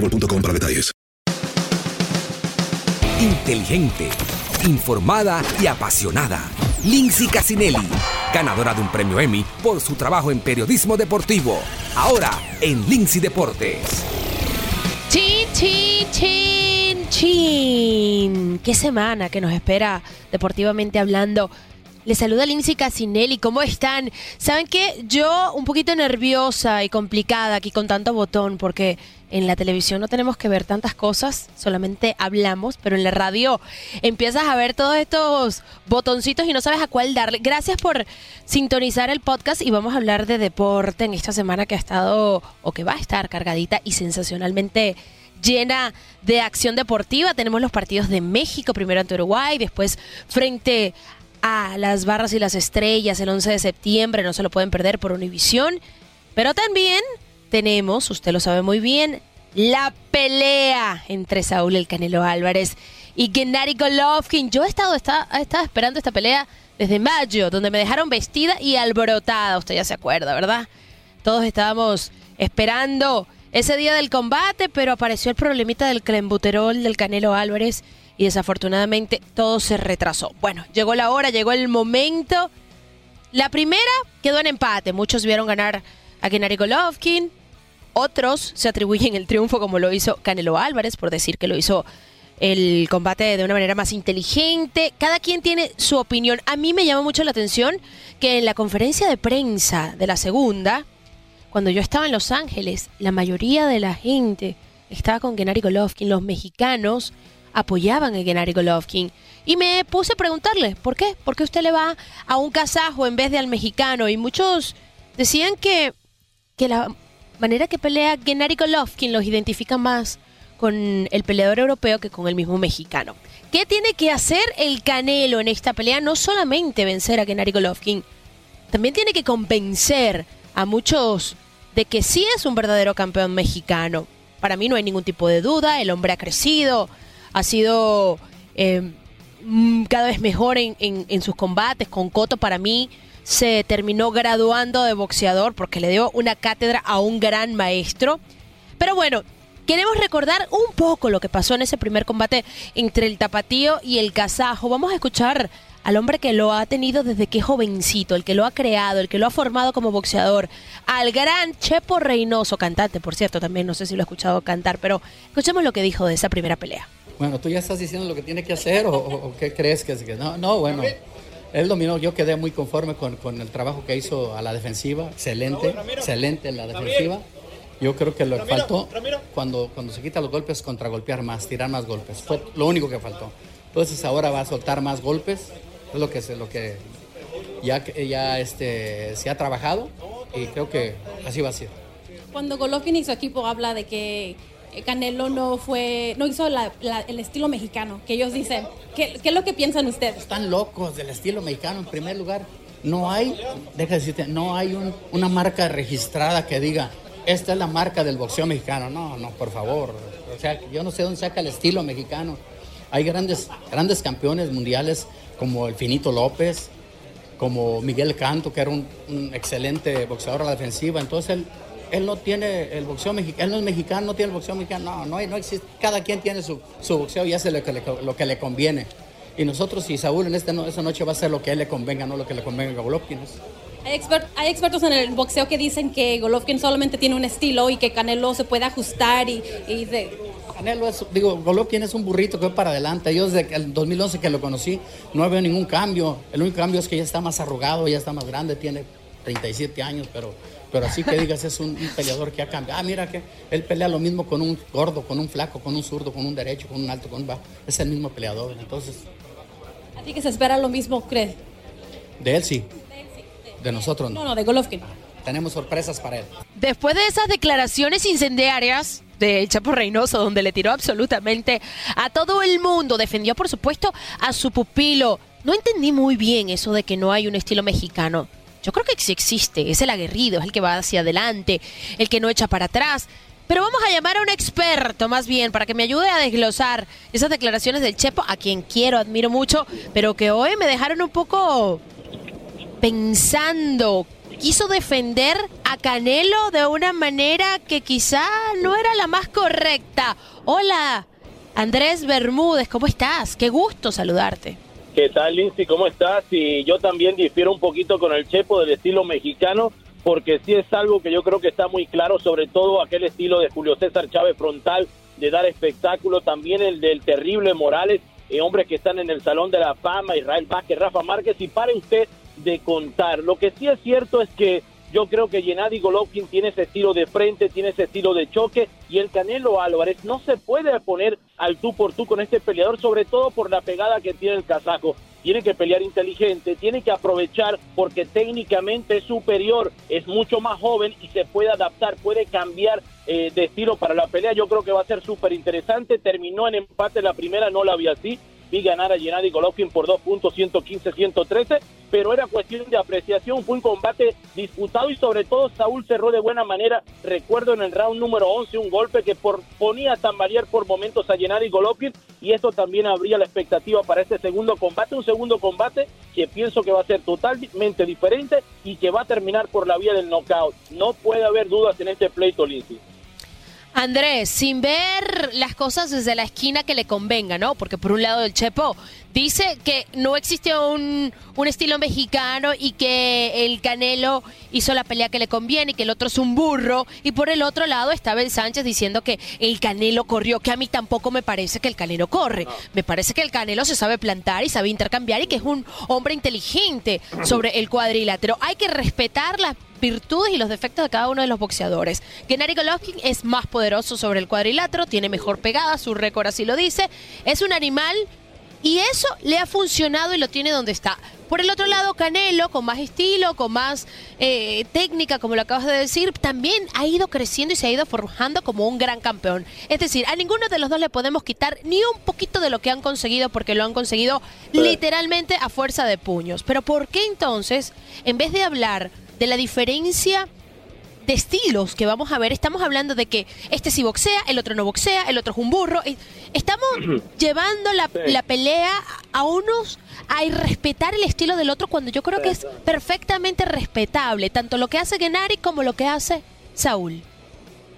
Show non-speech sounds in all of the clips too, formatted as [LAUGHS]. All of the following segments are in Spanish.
boostmobile.com para detalles. Inteligente, informada y apasionada. Lindsay Casinelli, ganadora de un premio Emmy por su trabajo en periodismo deportivo. Ahora en Lindsay Deportes. Chin, chin, chin, chin. Qué semana que nos espera deportivamente hablando. Les saluda Lindsay Casinelli, ¿cómo están? ¿Saben qué? Yo un poquito nerviosa y complicada aquí con tanto botón porque en la televisión no tenemos que ver tantas cosas, solamente hablamos, pero en la radio empiezas a ver todos estos botoncitos y no sabes a cuál darle. Gracias por sintonizar el podcast y vamos a hablar de deporte en esta semana que ha estado o que va a estar cargadita y sensacionalmente llena de acción deportiva. Tenemos los partidos de México, primero ante Uruguay, después frente a las barras y las estrellas el 11 de septiembre, no se lo pueden perder por Univisión. Pero también tenemos, usted lo sabe muy bien, la pelea entre Saúl el Canelo Álvarez y Gennady Golovkin. Yo he estado, está- he estado esperando esta pelea desde mayo, donde me dejaron vestida y alborotada. Usted ya se acuerda, ¿verdad? Todos estábamos esperando ese día del combate, pero apareció el problemita del clenbuterol del Canelo Álvarez y desafortunadamente todo se retrasó. Bueno, llegó la hora, llegó el momento. La primera quedó en empate. Muchos vieron ganar a Gennady Golovkin. Otros se atribuyen el triunfo como lo hizo Canelo Álvarez, por decir que lo hizo el combate de una manera más inteligente. Cada quien tiene su opinión. A mí me llama mucho la atención que en la conferencia de prensa de la segunda, cuando yo estaba en Los Ángeles, la mayoría de la gente estaba con Gennady Golovkin. Los mexicanos apoyaban a Gennady Golovkin. Y me puse a preguntarle, ¿por qué? ¿Por qué usted le va a un kazajo en vez de al mexicano? Y muchos decían que, que la manera que pelea Gennady Golovkin los identifica más con el peleador europeo que con el mismo mexicano. ¿Qué tiene que hacer el Canelo en esta pelea? No solamente vencer a Gennady Golovkin, también tiene que convencer a muchos de que sí es un verdadero campeón mexicano. Para mí no hay ningún tipo de duda, el hombre ha crecido, ha sido eh, cada vez mejor en, en- sus combates. Con Coto para mí se terminó graduando de boxeador porque le dio una cátedra a un gran maestro. Pero bueno, queremos recordar un poco lo que pasó en ese primer combate entre el tapatío y el kazajo. Vamos a escuchar al hombre que lo ha tenido desde que jovencito, el que lo ha creado, el que lo ha formado como boxeador, al gran Chepo Reynoso, cantante, por cierto, también no sé si lo ha escuchado cantar, pero escuchemos lo que dijo de esa primera pelea. Bueno, tú ya estás diciendo lo que tiene que hacer o, o- o qué crees que es que no, no, bueno. Él dominó, yo quedé muy conforme con, con el trabajo que hizo a la defensiva, excelente, excelente en la defensiva. Yo creo que lo que faltó cuando, cuando se quita los golpes, contragolpear más, tirar más golpes. Fue lo único que faltó. Entonces ahora va a soltar más golpes, es lo que, se- lo que ya, ya este, se ha trabajado y creo que así va a ser. Cuando Golovkin y su equipo habla de que Canelo no fue, no hizo el estilo mexicano, que ellos dicen. ¿Qué, ¿Qué, es lo que piensan ustedes? Están locos del estilo mexicano en primer lugar. No hay, deja decirte, no hay una marca registrada que diga, esta es la marca del boxeo mexicano. No, no, por favor. O sea, yo no sé dónde saca el estilo mexicano. Hay grandes, grandes campeones mundiales como el Finito López, como Miguel Canto, que era un, excelente boxeador a la defensiva. Entonces él, él no tiene el boxeo mexicano, él no es mexicano, no tiene el boxeo mexicano. No, no, no existe. Cada quien tiene su, su boxeo y hace lo que, le, lo que le conviene. Y nosotros, si Saúl en esta, noche va a hacer lo que a él le convenga, no lo que le convenga a Golovkin. Hay, hay, expertos en el boxeo que dicen que Golovkin solamente tiene un estilo y que Canelo se puede ajustar y, y de, Canelo es, digo, Golovkin es un burrito que va para adelante. Yo desde el 2011 que lo conocí no veo ningún cambio. El único cambio es que ya está más arrugado, ya está más grande, tiene 37 años, pero, pero así que digas es un, peleador que ha cambiado. Ah, mira que él pelea lo mismo con un gordo, con un flaco, con un zurdo, con un derecho, con un alto, con un bajo. Es el mismo peleador. Entonces. ¿A ti que se espera lo mismo, crees? De él sí. De nosotros no. No, no, de Golovkin. Tenemos sorpresas para él. Después de esas declaraciones incendiarias de Chapo Reynoso, donde le tiró absolutamente a todo el mundo, defendió por supuesto a su pupilo. No entendí muy bien eso de que no hay un estilo mexicano. Yo creo que sí existe, es el aguerrido, es el que va hacia adelante, el que no echa para atrás. Pero vamos a llamar a un experto más bien para que me ayude a desglosar esas declaraciones del Chepo, a quien quiero, admiro mucho, pero que hoy me dejaron un poco pensando quiso defender a Canelo de una manera que quizá no era la más correcta. Hola, Andrés Bermúdez, ¿cómo estás? Qué gusto saludarte. ¿Qué tal, Lindsay? ¿Cómo estás? Y yo también difiero un poquito con el Chepo del estilo mexicano, porque sí es algo que yo creo que está muy claro, sobre todo aquel estilo de Julio César Chávez frontal, de dar espectáculo, también el del terrible Morales, eh, hombres que están en el Salón de la Fama, Israel Vázquez, Rafa Márquez, y para usted de contar. Lo que sí es cierto es que yo creo que Gennady Golovkin tiene ese estilo de frente, tiene ese estilo de choque y el Canelo Álvarez no se puede poner al tú por tú con este peleador, sobre todo por la pegada que tiene el kazajo. Tiene que pelear inteligente, tiene que aprovechar porque técnicamente es superior, es mucho más joven y se puede adaptar, puede cambiar eh, de estilo para la pelea. Yo creo que va a ser súper interesante. Terminó en empate la primera, no la vi así vi ganar a Gennady Golovkin por dos puntos, 115-113, pero era cuestión de apreciación, fue un combate disputado y sobre todo Saúl cerró de buena manera, recuerdo en el round número 11 un golpe que por, ponía a tambalear por momentos a Gennady Golovkin y eso también habría la expectativa para este segundo combate, un segundo combate que pienso que va a ser totalmente diferente y que va a terminar por la vía del knockout. No puede haber dudas en este pleito, Lindsay. Andrés, sin ver las cosas desde la esquina que le convenga, ¿no? Porque por un lado el Chepo dice que no existe un, un, estilo mexicano y que el Canelo hizo la pelea que le conviene y que el otro es un burro. Y por el otro lado está Ben Sánchez diciendo que el Canelo corrió, que a mí tampoco me parece que el Canelo corre. Me parece que el Canelo se sabe plantar y sabe intercambiar y que es un hombre inteligente sobre el cuadrilátero. Hay que respetar las virtudes y los defectos de cada uno de los boxeadores. Gennady Golovkin es más poderoso sobre el cuadrilátero, tiene mejor pegada, su récord así lo dice. Es un animal y eso le ha funcionado y lo tiene donde está. Por el otro lado, Canelo, con más estilo, con más eh, técnica, como lo acabas de decir, también ha ido creciendo y se ha ido forjando como un gran campeón. Es decir, a ninguno de los dos le podemos quitar ni un poquito de lo que han conseguido, porque lo han conseguido literalmente a fuerza de puños. Pero ¿por qué entonces, en vez de hablar de la diferencia de estilos que vamos a ver. Estamos hablando de que este sí boxea, el otro no boxea, el otro es un burro. Estamos llevando la, la, pelea a unos a irrespetar el estilo del otro cuando yo creo que es perfectamente respetable, tanto lo que hace Genari como lo que hace Saúl.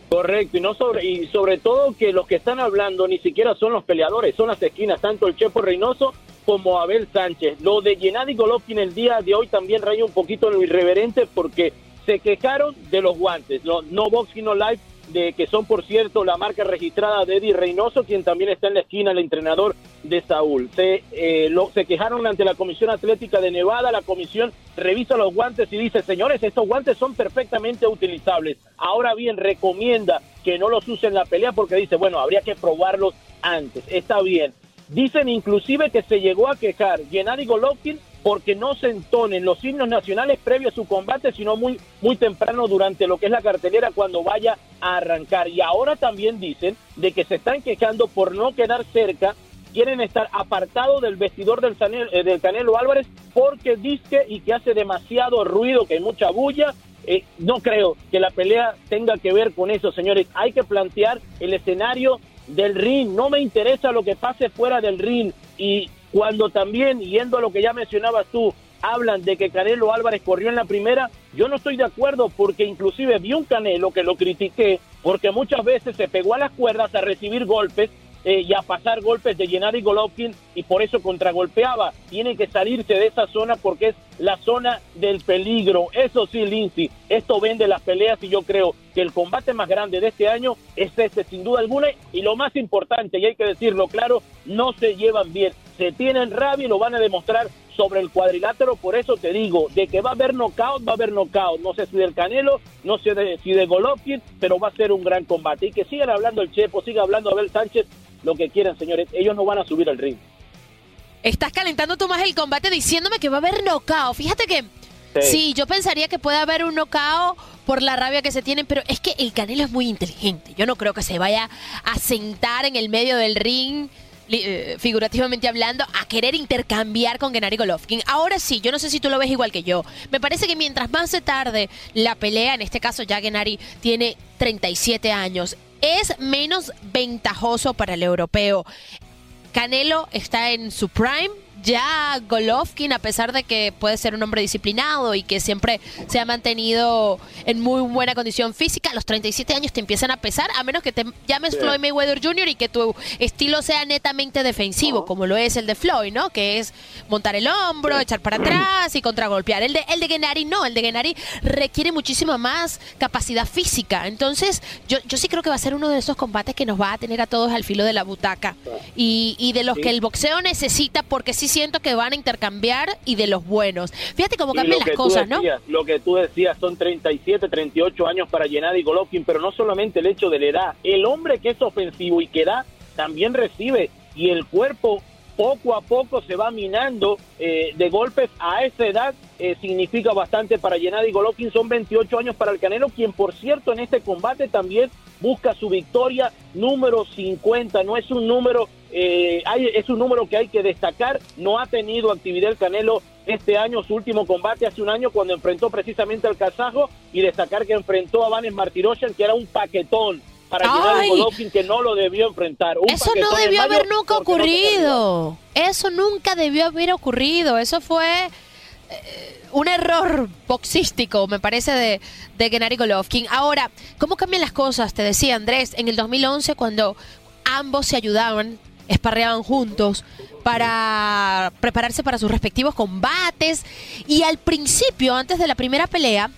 Correcto, y no sobre y sobre todo que los que están hablando ni siquiera son los peleadores, son las esquinas, tanto el Chepo Reynoso como Abel Sánchez. Lo de Gennady Golovkin el día de hoy también raya un poquito en lo irreverente porque se quejaron de los guantes, los no boxing no live, de que son por cierto la marca registrada de Eddie Reynoso, quien también está en la esquina, el entrenador de Saúl. Se, eh, lo, se quejaron ante la Comisión Atlética de Nevada, la comisión revisa los guantes y dice, señores, estos guantes son perfectamente utilizables. Ahora bien, recomienda que no los usen en la pelea porque dice, bueno, habría que probarlos antes. Está bien. Dicen inclusive que se llegó a quejar Gennady Golovkin porque no se entonen los himnos nacionales previo a su combate, sino muy, muy temprano durante lo que es la cartelera cuando vaya a arrancar. Y ahora también dicen de que se están quejando por no quedar cerca quieren estar apartados del vestidor del, eh, del Canelo Álvarez porque dice y que hace demasiado ruido, que hay mucha bulla. Eh, no creo que la pelea tenga que ver con eso, señores. Hay que plantear el escenario del ring. No me interesa lo que pase fuera del ring. Y cuando también, yendo a lo que ya mencionabas tú, hablan de que Canelo Álvarez corrió en la primera, yo no estoy de acuerdo porque inclusive vi un Canelo que lo critiqué porque muchas veces se pegó a las cuerdas a recibir golpes eh, y a pasar golpes de Gennady Golovkin y por eso contragolpeaba. Tiene que salirse de esa zona porque es la zona del peligro. Eso sí, Lindsay, esto vende las peleas y yo creo que el combate más grande de este año es este, sin duda alguna. Y lo más importante, y hay que decirlo claro, no se llevan bien. Se tienen rabia y lo van a demostrar sobre el cuadrilátero, por eso te digo, de que va a haber knockout, va a haber knockout, no sé si del Canelo, no sé si de Golovkin, pero va a ser un gran combate. Y que sigan hablando el Chepo, siga hablando Abel Sánchez, lo que quieran, señores. Ellos no van a subir al ring. Estás calentando tú más el combate diciéndome que va a haber knockout. Fíjate que sí. yo pensaría que puede haber un knockout por la rabia que se tienen, pero es que el Canelo es muy inteligente. Yo no creo que se vaya a sentar en el medio del ring. Eh, figurativamente hablando, a querer intercambiar con Gennady Golovkin. Ahora sí, yo no sé si tú lo ves igual que yo. Me parece que mientras más se tarde la pelea, en este caso ya Gennady tiene 37 años, es menos ventajoso para el europeo. Canelo está en su prime, ya Golovkin, a pesar de que puede ser un hombre disciplinado y que siempre se ha mantenido en muy buena condición física, a los 37 años te empiezan a pesar, a menos que te llames Floyd Mayweather Jr. y que tu estilo sea netamente defensivo, como lo es el de Floyd, ¿no? Que es montar el hombro, echar para atrás y contragolpear. El de, el de Gennady no, el de Gennady requiere muchísima más capacidad física. Entonces, yo, yo sí creo que va a ser uno de esos combates que nos va a tener a todos al filo de la butaca y, y de los que el boxeo necesita porque sí siento que van a intercambiar y de los buenos. Fíjate cómo cambian las cosas, ¿no? Lo que tú decías, son 37, 38 años para y Golovkin, pero no solamente el hecho de la edad, el hombre que es ofensivo y que da, también recibe y el cuerpo poco a poco se va minando eh, de golpes a esa edad eh, significa bastante para Gennady Golovkin. Son 28 años para el Canelo, quien por cierto en este combate también busca su victoria número 50. No es un número, eh, hay, es un número que hay que destacar. No ha tenido actividad el Canelo este año, su último combate hace un año cuando enfrentó precisamente al kazajo y destacar que enfrentó a Vanes Martirosyan, que era un paquetón para Gennady Golovkin que no lo debió enfrentar. Eso no debió haber nunca ocurrido. Eso nunca debió haber ocurrido. Eso fue eh, un error boxístico, me parece, de, de Gennady Golovkin. Ahora, ¿cómo cambian las cosas? Te decía Andrés, en el 2011 cuando ambos se ayudaban, esparreaban juntos para prepararse para sus respectivos combates. Y al principio, antes de la primera pelea,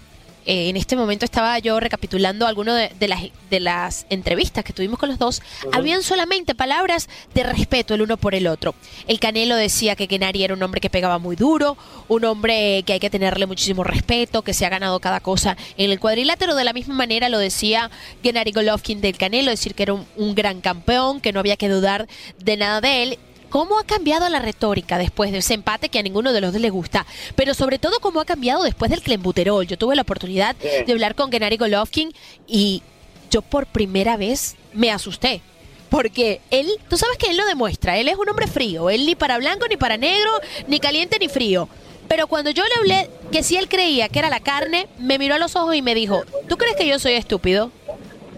eh, en este momento estaba yo recapitulando algunas de, las, de las entrevistas que tuvimos con los dos. Habían solamente palabras de respeto el uno por el otro. El Canelo decía que Genari era un hombre que pegaba muy duro, un hombre que hay que tenerle muchísimo respeto, que se ha ganado cada cosa en el cuadrilátero. De la misma manera lo decía Genari Golovkin del Canelo, decir que era un gran campeón, que no había que dudar de nada de él cómo ha cambiado la retórica después de ese empate que a ninguno de los dos le gusta, pero sobre todo cómo ha cambiado después del clembuterol. Yo tuve la oportunidad de hablar con Gennady Golovkin y yo por primera vez me asusté. Porque él, tú sabes que él lo demuestra, él es un hombre frío, él ni para blanco, ni para negro, ni caliente, ni frío. Pero cuando yo le hablé que si él creía que era la carne, me miró a los ojos y me dijo, ¿tú crees que yo soy estúpido?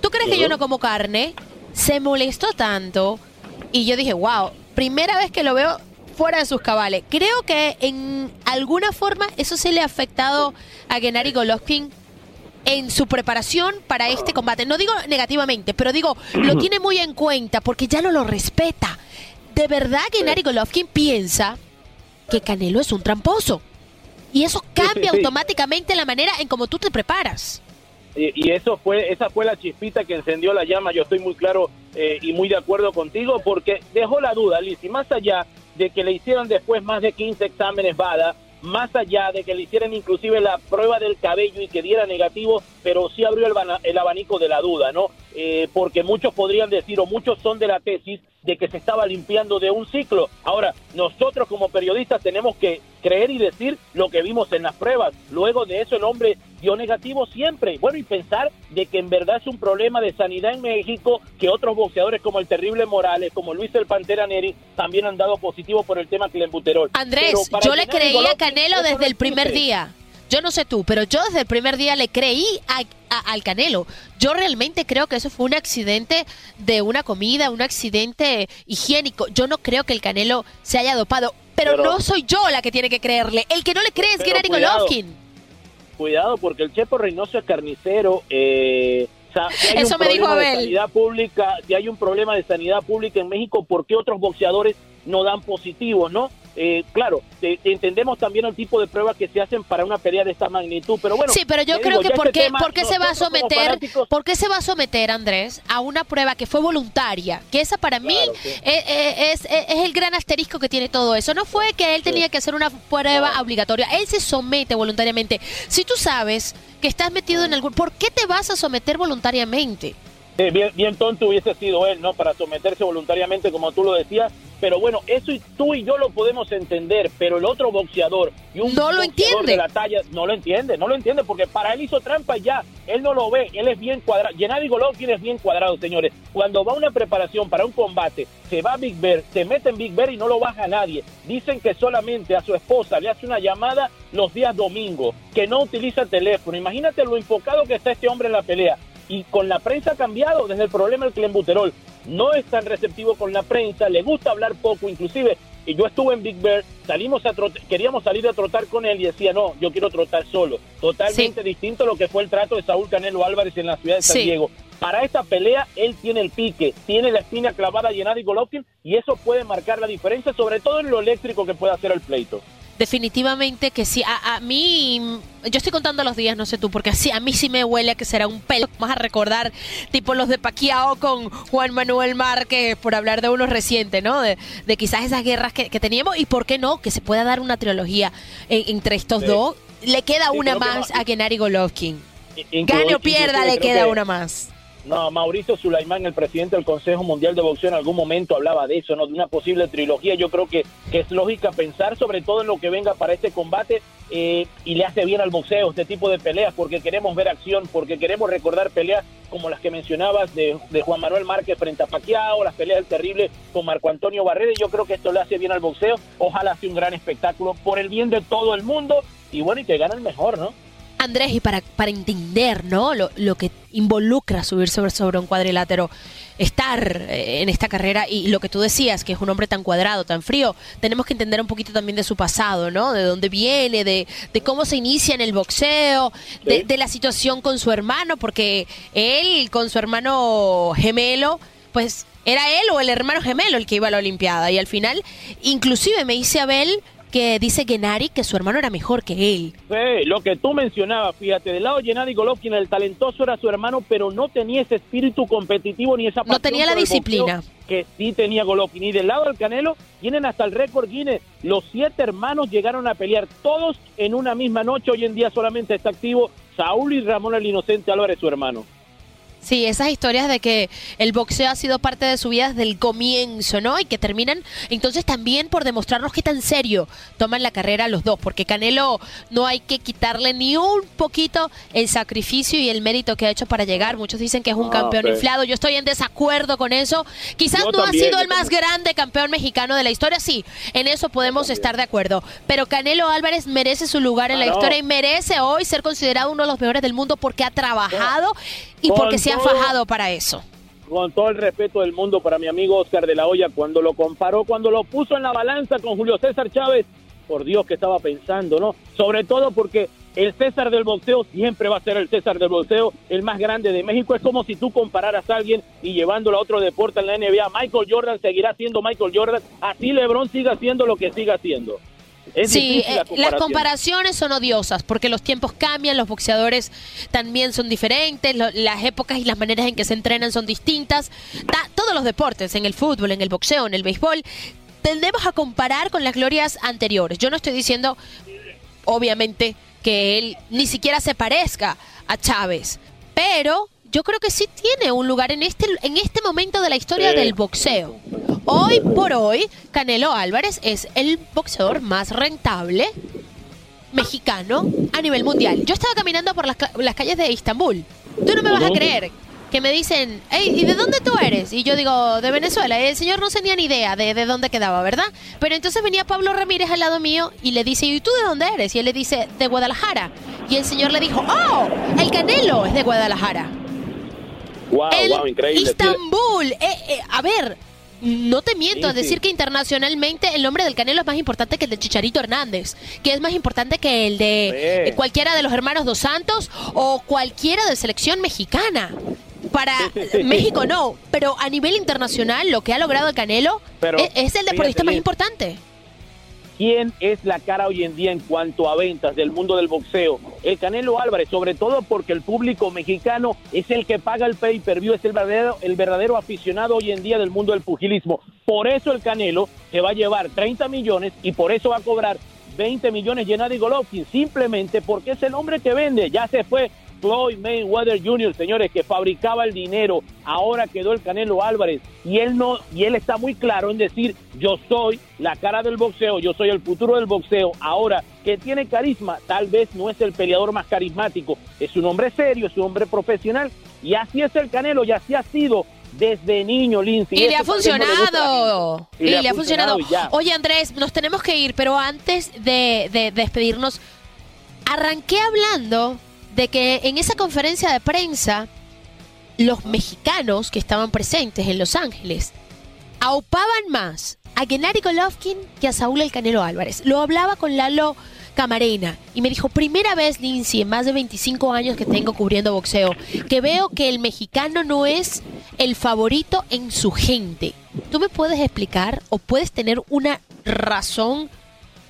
¿Tú crees que yo no como carne? Se molestó tanto y yo dije, wow, primera vez que lo veo fuera de sus cabales. Creo que en alguna forma eso se le ha afectado a Gennady Golovkin en su preparación para este combate. No digo negativamente, pero digo, lo tiene muy en cuenta porque ya no lo respeta. De verdad, Gennady Golovkin piensa que Canelo es un tramposo. Y eso cambia [LAUGHS] automáticamente la manera en cómo tú te preparas. Y, eso fue, esa fue la chispita que encendió la llama. Yo estoy muy claro eh, y muy de acuerdo contigo porque dejó la duda, Liz, y más allá de que le hicieron después más de 15 exámenes VADA, más allá de que le hicieran inclusive la prueba del cabello y que diera negativo, pero sí abrió el, el abanico de la duda, ¿no? Eh, porque muchos podrían decir, o muchos son de la tesis, de que se estaba limpiando de un ciclo. Ahora, nosotros como periodistas tenemos que creer y decir lo que vimos en las pruebas. Luego de eso el hombre dio negativo siempre. Bueno, y pensar de que en verdad es un problema de sanidad en México, que otros boxeadores como el terrible Morales, como Luis el Pantera Neri, también han dado positivo por el tema clenbuterol. Andrés, yo le creí a Canelo no desde el primer día. Yo no sé tú, pero yo desde el primer día le creí a- a- al Canelo. Yo realmente creo que eso fue un accidente de una comida, un accidente higiénico. Yo no creo que el Canelo se haya dopado, pero, Pero- no soy yo la que tiene que creerle. El que no le cree es Gennady. Golovkin. Cuidado, porque el Chepo Reynoso es carnicero. Eh, si hay Eso un me dijo problema de Abel. sanidad pública, si hay un problema de sanidad pública en México, ¿por qué otros boxeadores no dan positivos, no? Eh, claro, te- te entendemos también el tipo de pruebas que se hacen para una pelea de esta magnitud, pero bueno. sí, pero yo creo digo, que ¿por este qué, por qué se va a someter, por qué se va a someter Andrés a una prueba que fue voluntaria? Que esa para mí sí. eh, eh, es, es- es el gran asterisco que tiene todo eso. No fue que él tenía que hacer una prueba obligatoria, él se somete voluntariamente. Si tú sabes que estás metido en algún, ¿por qué te vas a someter voluntariamente? Eh, bien, bien tonto hubiese sido él, ¿no? Para someterse voluntariamente, como tú lo decías. Pero bueno, eso y tú y yo lo podemos entender, pero el otro boxeador y un No lo entiende. de la talla no lo entiende, no lo entiende, porque para él hizo trampa ya, él no lo ve, él es bien cuadrado. Gennady Golovkin es bien cuadrado, señores. Cuando va a una preparación para un combate, se va a Big Bear, se mete en Big Bear y no lo baja nadie. Dicen que solamente a su esposa le hace una llamada los días domingos, que no utiliza teléfono. Imagínate lo enfocado que está este hombre en la pelea y con la prensa ha cambiado desde el problema del clenbuterol. No es tan receptivo con la prensa, le gusta hablar poco, inclusive. Y yo estuve en Big Bear, salimos a trot- queríamos salir a trotar con él y decía, no, yo quiero trotar solo. Totalmente distinto a lo que fue el trato de Saúl Canelo Álvarez en la ciudad de San Sí. Diego. Para esta pelea, él tiene el pique, tiene la espina clavada a Gennady Golovkin y eso puede marcar la diferencia, sobre todo en lo eléctrico que puede hacer el pleito. Definitivamente que sí. A, a mí, yo estoy contando los días, no sé tú, porque así a mí sí me huele a que será un pelo. Vamos a recordar, tipo los de Paquiao con Juan Manuel Márquez, por hablar de unos recientes, ¿no? De, de quizás esas guerras que, que teníamos y por qué no, que se pueda dar una trilogía en- entre estos Sí. dos. Le queda Sí, una que más no- a Gennady Golovkin. Gane o pierda, le queda que- una más. No, Mauricio Sulaimán, el presidente del Consejo Mundial de Boxeo, en algún momento hablaba de eso, ¿no? De una posible trilogía. Yo creo que, que es lógica pensar sobre todo en lo que venga para este combate eh, y le hace bien al boxeo este tipo de peleas porque queremos ver acción, porque queremos recordar peleas como las que mencionabas de, de Juan Manuel Márquez frente a Pacquiao, las peleas del terrible con Marco Antonio Barrera. Yo creo que esto le hace bien al boxeo. Ojalá sea un gran espectáculo por el bien de todo el mundo y bueno, y que gane el mejor, ¿no? Andrés, y para, para entender ¿no? lo, lo que involucra subir sobre, sobre un cuadrilátero, estar eh, en esta carrera y lo que tú decías, que es un hombre tan cuadrado, tan frío, tenemos que entender un poquito también de su pasado, ¿no? De dónde viene, de, de cómo se inicia en el boxeo, de, de la situación con su hermano, porque él con su hermano gemelo, pues era él o el hermano gemelo el que iba a la Olimpiada y al final, inclusive me dice Abel que dice Gennady que su hermano era mejor que él. Sí, lo que tú mencionabas, fíjate, del lado de Gennady Golovkin, el talentoso era su hermano, pero no tenía ese espíritu competitivo ni esa No pasión tenía la disciplina. que sí tenía Golovkin. Y del lado del Canelo, tienen hasta el récord Guinness. Los siete hermanos llegaron a pelear todos en una misma noche. Hoy en día solamente está activo Saúl y Ramón el Inocente Álvarez, su hermano. Sí, esas historias de que el boxeo ha sido parte de su vida desde el comienzo, ¿no? Y que terminan entonces también por demostrarnos qué tan serio toman la carrera los dos, porque Canelo no hay que quitarle ni un poquito el sacrificio y el mérito que ha hecho para llegar. Muchos dicen que es un Ah, campeón inflado. Yo estoy en desacuerdo con eso. Quizás Yo no también, ha sido el más grande campeón mexicano de la historia, sí, en eso podemos estar de acuerdo. Pero Canelo Álvarez merece su lugar en la Ah, no. historia y merece hoy ser considerado uno de los mejores del mundo porque ha trabajado y Con porque se ha fajado para eso. Con todo el respeto del mundo para mi amigo Oscar de la Hoya, cuando lo comparó, cuando lo puso en la balanza con Julio César Chávez, por Dios que estaba pensando, ¿no? Sobre todo porque el César del boxeo siempre va a ser el César del boxeo, el más grande de México. Es como si tú compararas a alguien y llevándolo a otro deporte en la NBA. Michael Jordan seguirá siendo Michael Jordan, así LeBron siga haciendo lo que siga haciendo. Es sí, eh, la las comparaciones son odiosas porque los tiempos cambian, los boxeadores también son diferentes, lo- las épocas y las maneras en que se entrenan son distintas. Ta- todos los deportes, en el fútbol, en el boxeo, en el béisbol, tendemos a comparar con las glorias anteriores. Yo no estoy diciendo obviamente, que él ni siquiera se parezca a Chávez. Pero yo creo que sí tiene un lugar en este, en este momento de la historia del boxeo. Hoy por hoy, Canelo Álvarez es el boxeador más rentable mexicano a nivel mundial. Yo estaba caminando por las, las calles de Istambul. Tú no me vas a creer que me dicen, hey, ¿y de dónde tú eres? Y yo digo, de Venezuela. Y el señor no tenía ni idea de, de dónde quedaba, ¿verdad? Pero entonces venía Pablo Ramírez al lado mío y le dice, ¿y tú de dónde eres? Y él le dice, de Guadalajara. Y el señor le dijo, oh, el Canelo es de Guadalajara. Wow, El wow, increíble. Istambul. Eh, eh, a ver, no te miento Sí, a decir sí. que internacionalmente el nombre del Canelo es más importante que el de Chicharito Hernández, que es más importante que el de Sí. eh, cualquiera de los hermanos Dos Santos o cualquiera de selección mexicana. Para. [LAUGHS] México no, pero a nivel internacional lo que ha logrado el Canelo Pero, es, es el deportista fíjate, más importante. ¿Quién es la cara hoy en día en cuanto a ventas del mundo del boxeo? El Canelo Álvarez, sobre todo porque el público mexicano es el que paga el pay-per-view, es el verdadero, el verdadero aficionado hoy en día del mundo del pugilismo. Por eso el Canelo se va a llevar 30 millones y por eso va a cobrar 20 millones Gennady Golovkin, simplemente porque es el hombre que vende. Ya se fue Floyd Mayweather Jr., señores, que fabricaba el dinero, ahora quedó el Canelo Álvarez y él no y él está muy claro en decir, yo soy la cara del boxeo, yo soy el futuro del boxeo. Ahora, que tiene carisma, tal vez no es el peleador más carismático, es un hombre serio, es un hombre profesional y así es el Canelo y así ha sido desde niño, Lindsay. Y le ha funcionado. Y le ha funcionado. Oye, Andrés, nos tenemos que ir, pero antes de, de despedirnos, arranqué hablando de que en esa conferencia de prensa, los mexicanos que estaban presentes en Los Ángeles aupaban más a Gennady Golovkin que a Saúl El Canelo Álvarez. Lo hablaba con Lalo Camarena y me dijo, primera vez, Lindsay, en más de 25 años que tengo cubriendo boxeo, que veo que el mexicano no es el favorito en su gente. ¿Tú me puedes explicar o puedes tener una razón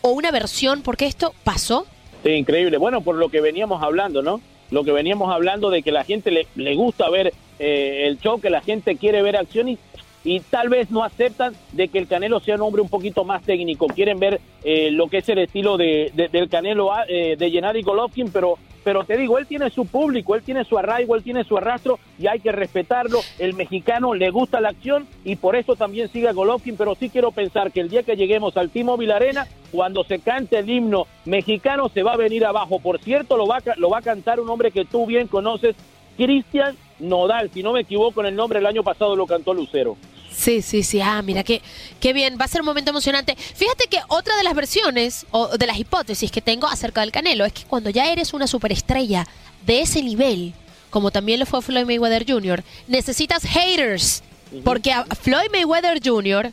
o una versión por qué esto pasó? Increíble. Bueno, por lo que veníamos hablando, ¿no? Lo que veníamos hablando de que la gente le, le gusta ver eh, el show, que la gente quiere ver acción y, y tal vez no aceptan de que el Canelo sea un hombre un poquito más técnico. Quieren ver eh, lo que es el estilo de, de- del Canelo ah, eh, de Gennady Golovkin, pero pero te digo, él tiene su público, él tiene su arraigo, él tiene su arrastro y hay que respetarlo. El mexicano le gusta la acción y por eso también sigue a Golovkin, pero sí quiero pensar que el día que lleguemos al T-Mobile Arena, cuando se cante el himno mexicano, se va a venir abajo. Por cierto, lo va lo va a cantar un hombre que tú bien conoces, Cristian Nodal, si no me equivoco en el nombre, el año pasado lo cantó Lucero. Sí, sí, sí. Ah, mira, qué, qué bien. Va a ser un momento emocionante. Fíjate que otra de las versiones o de las hipótesis que tengo acerca del Canelo es que cuando ya eres una superestrella de ese nivel, como también lo fue Floyd Mayweather Jr., necesitas haters. Porque a Floyd Mayweather Jr.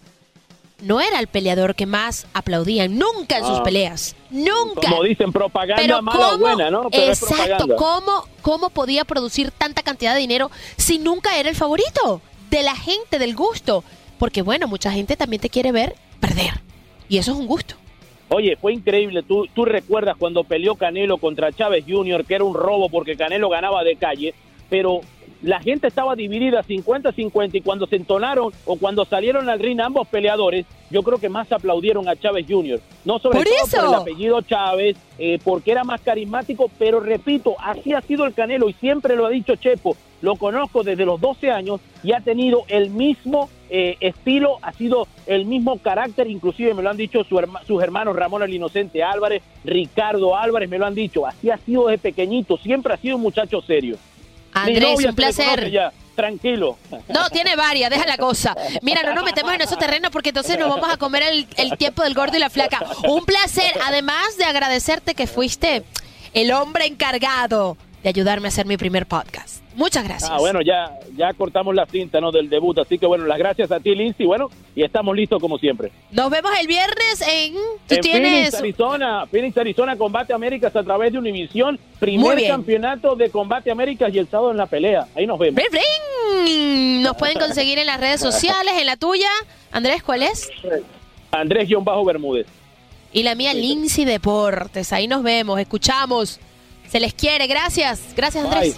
no era el peleador que más aplaudían nunca en sus Ah. peleas. Nunca. Como dicen, propaganda Pero mala o ¿cómo- buena, ¿no? Pero exacto. ¿cómo, ¿cómo podía producir tanta cantidad de dinero si nunca era el favorito de la gente, del gusto? Porque bueno, mucha gente también te quiere ver perder. Y eso es un gusto. Oye, fue increíble. Tú, tú recuerdas cuando peleó Canelo contra Chávez Jr., que era un robo porque Canelo ganaba de calle, pero la gente estaba dividida 50-50 y cuando se entonaron o cuando salieron al ring ambos peleadores, yo creo que más aplaudieron a Chávez Jr. No sobre Por todo eso. por el apellido Chávez, eh, porque era más carismático, pero repito, así ha sido el Canelo y siempre lo ha dicho Chepo, lo conozco desde los 12 años y ha tenido el mismo eh, estilo, ha sido el mismo carácter, inclusive me lo han dicho su herma- sus hermanos Ramón el Inocente Álvarez, Ricardo Álvarez, me lo han dicho, así ha sido desde pequeñito, siempre ha sido un muchacho serio. Andrés, novia un placer. ya, tranquilo. No, tiene varias, deja la cosa. Mira, no nos metemos en esos terrenos porque entonces nos vamos a comer el, el tiempo del gordo y la flaca. Un placer, además de agradecerte que fuiste el hombre encargado de ayudarme a hacer mi primer podcast. Muchas gracias. Ah, bueno, ya, ya cortamos la cinta ¿no? del debut, así que bueno, las gracias a ti, Lindsay, bueno, y estamos listos como siempre. Nos vemos el viernes en... Tú en tienes... Phoenix, Arizona, Phoenix, Arizona, Combate Américas a través de Univisión, primer campeonato de Combate Américas y el sábado en la pelea. Ahí nos vemos. ¡Bling, bling! Nos pueden conseguir en las redes sociales, en la tuya. Andrés, ¿cuál es? Andrés-Bermúdez. Y la mía, Lindsay Deportes. Ahí nos vemos, escuchamos. Se les quiere. Gracias. Gracias, Andrés.